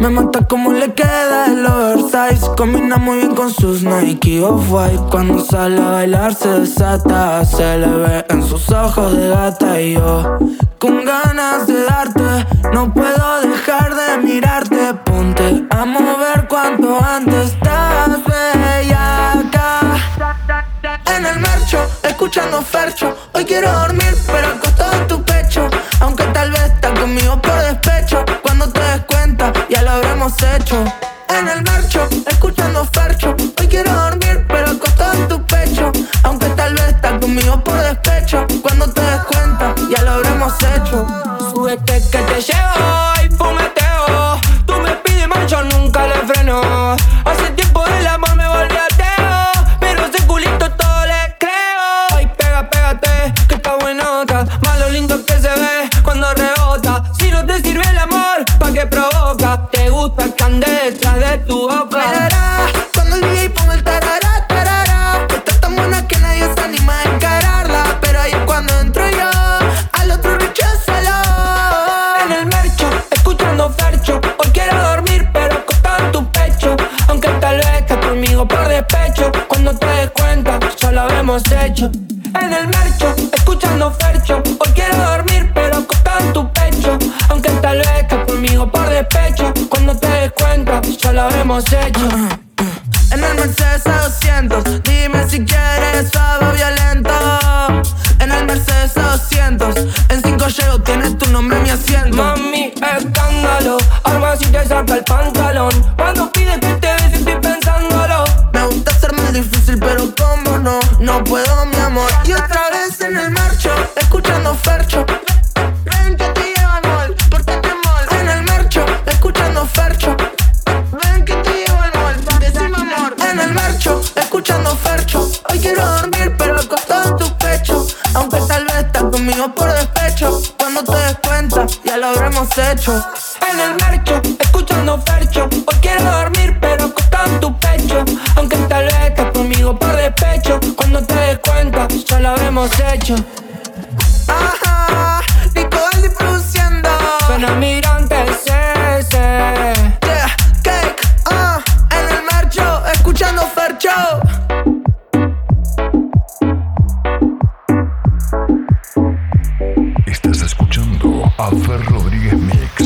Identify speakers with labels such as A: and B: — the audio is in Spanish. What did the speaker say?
A: Me mata como le queda el oversize. Combina muy bien con sus Nike Off-White. Cuando sale a bailar se desata Se le ve en sus ojos de gata. Y yo con ganas de darte No puedo dejar de mirarte. Ponte a mover cuanto antes Estás bella acá. En el marcho, escuchando Fercho. Hoy quiero dormir pero En el marcho, escuchando Fercho. Hoy quiero dormir pero acostado en tu pecho. Aunque tal vez estás conmigo por despecho. Cuando te des cuenta ya lo habremos hecho.
B: Súbete que te llevo y fumeteo. Tú me pides más, nunca le freno. Hace tiempo el amor me volvió ateo. Pero ese culito todo le creo. Ay, pega, pégate, que está buenota Más lo lindo que se ve cuando rebota Gusta que detrás de tu boca.
A: Cuando el DJ pone el tarará, tarará. Está tan buena que nadie se anima a encararla. Pero ahí es cuando entro yo Al otro recházalo
B: En el mercho, escuchando Fercho. Hoy quiero dormir pero acostado en tu pecho. Aunque tal vez estés conmigo por despecho. Cuando te des cuenta, ya lo habremos hecho. En el mercho, escuchando Fercho. Hoy quiero dormir pero acostado en tu pecho. Aunque tal lo hecho.
A: En el Mercedes A200 Dime si quieres suave violento. En el Mercedes A200 En 5 llego, tienes tu nombre en mi asiento.
B: Mami, escándalo. Arma si te saca el pantalón. Cuando pides que te
A: estás por despecho. Cuando te des cuenta, ya lo habremos hecho.
B: En el marcho, escuchando Fercho Hoy quiero dormir pero acostado en tu pecho Aunque tal vez estés conmigo por despecho Cuando te des cuenta, ya lo habremos hecho
A: Ajá, Nico Aldi produciendo.
B: Suena
C: Juanfer Rodríguez Mix.